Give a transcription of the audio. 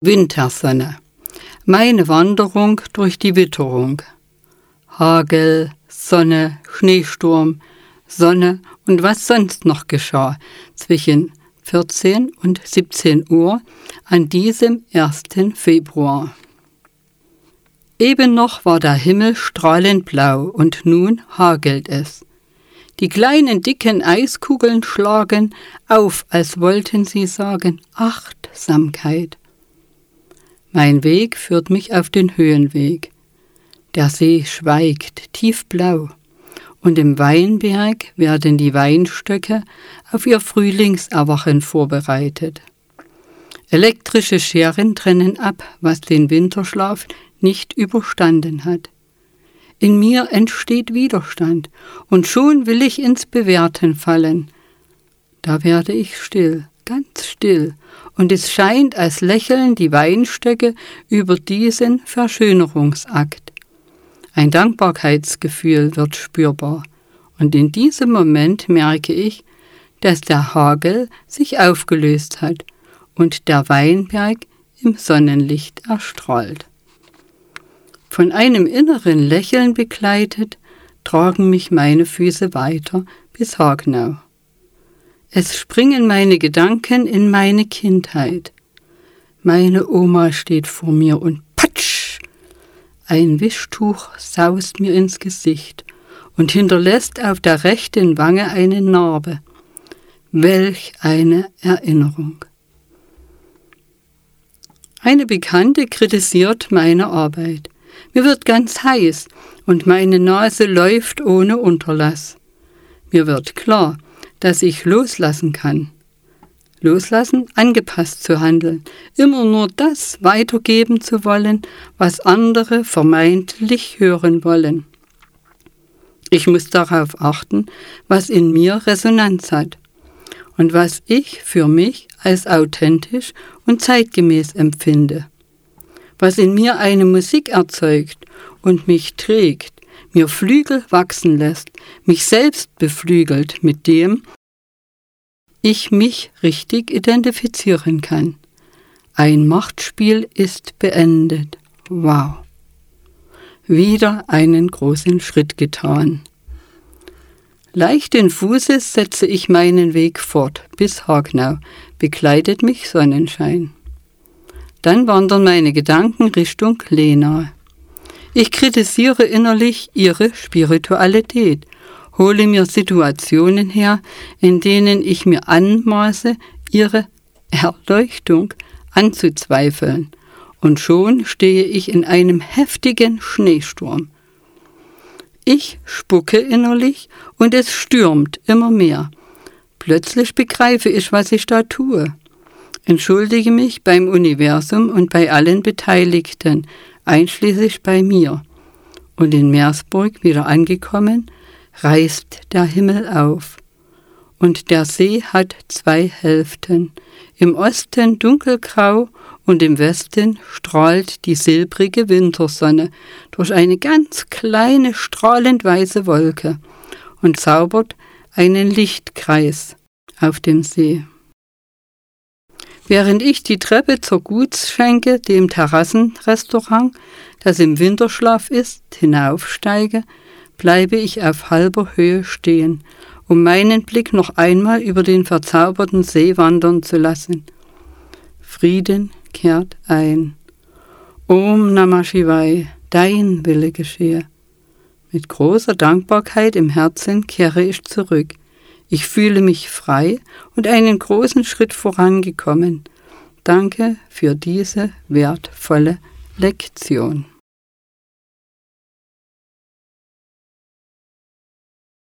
Wintersonne. Meine Wanderung durch die Witterung. Hagel, Sonne, Schneesturm, Sonne und was sonst noch geschah zwischen 14 und 17 Uhr an diesem 1. Februar. Eben noch war der Himmel strahlend blau und nun hagelt es. Die kleinen dicken Eiskugeln schlagen auf, als wollten sie sagen Achtsamkeit. Mein Weg führt mich auf den Höhenweg. Der See schweigt tiefblau, und im Weinberg werden die Weinstöcke auf ihr Frühlingserwachen vorbereitet. Elektrische Scheren trennen ab, was den Winterschlaf nicht überstanden hat. In mir entsteht Widerstand, und schon will ich ins Bewerten fallen. Da werde ich still, ganz still, und es scheint, als lächeln die Weinstöcke über diesen Verschönerungsakt. Ein Dankbarkeitsgefühl wird spürbar, und in diesem Moment merke ich, dass der Hagel sich aufgelöst hat und der Weinberg im Sonnenlicht erstrahlt. Von einem inneren Lächeln begleitet, tragen mich meine Füße weiter bis Hagnau. Es springen meine Gedanken in meine Kindheit. Meine Oma steht vor mir und patsch! Ein Wischtuch saust mir ins Gesicht und hinterlässt auf der rechten Wange eine Narbe. Welch eine Erinnerung. Eine Bekannte kritisiert meine Arbeit. Mir wird ganz heiß und meine Nase läuft ohne Unterlass. Mir wird klar, dass ich loslassen kann. Loslassen, angepasst zu handeln, immer nur das weitergeben zu wollen, was andere vermeintlich hören wollen. Ich muss darauf achten, was in mir Resonanz hat und was ich für mich als authentisch und zeitgemäß empfinde. Was in mir eine Musik erzeugt und mich trägt, mir Flügel wachsen lässt, mich selbst beflügelt mit dem, ich mich richtig identifizieren kann. Ein Machtspiel ist beendet. Wow. Wieder einen großen Schritt getan. Leichten Fußes setze ich meinen Weg fort bis Hagnau, begleitet mich Sonnenschein. Dann wandern meine Gedanken Richtung Lena. Ich kritisiere innerlich ihre Spiritualität, hole mir Situationen her, in denen ich mir anmaße, ihre Erleuchtung anzuzweifeln, und schon stehe ich in einem heftigen Schneesturm. Ich spucke innerlich und es stürmt immer mehr. Plötzlich begreife ich, was ich da tue. Entschuldige mich beim Universum und bei allen Beteiligten, einschließlich bei mir. Und in Meersburg wieder angekommen, reißt der Himmel auf. Und der See hat zwei Hälften. Im Osten dunkelgrau und im Westen strahlt die silbrige Wintersonne durch eine ganz kleine strahlend weiße Wolke und zaubert einen Lichtkreis auf dem See. Während ich die Treppe zur Gutsschenke, dem Terrassenrestaurant, das im Winterschlaf ist, hinaufsteige, bleibe ich auf halber Höhe stehen, um meinen Blick noch einmal über den verzauberten See wandern zu lassen. Frieden kehrt ein. Om Namah Shivai, dein Wille geschehe. Mit großer Dankbarkeit im Herzen kehre ich zurück – ich fühle mich frei und einen großen Schritt vorangekommen. Danke für diese wertvolle Lektion.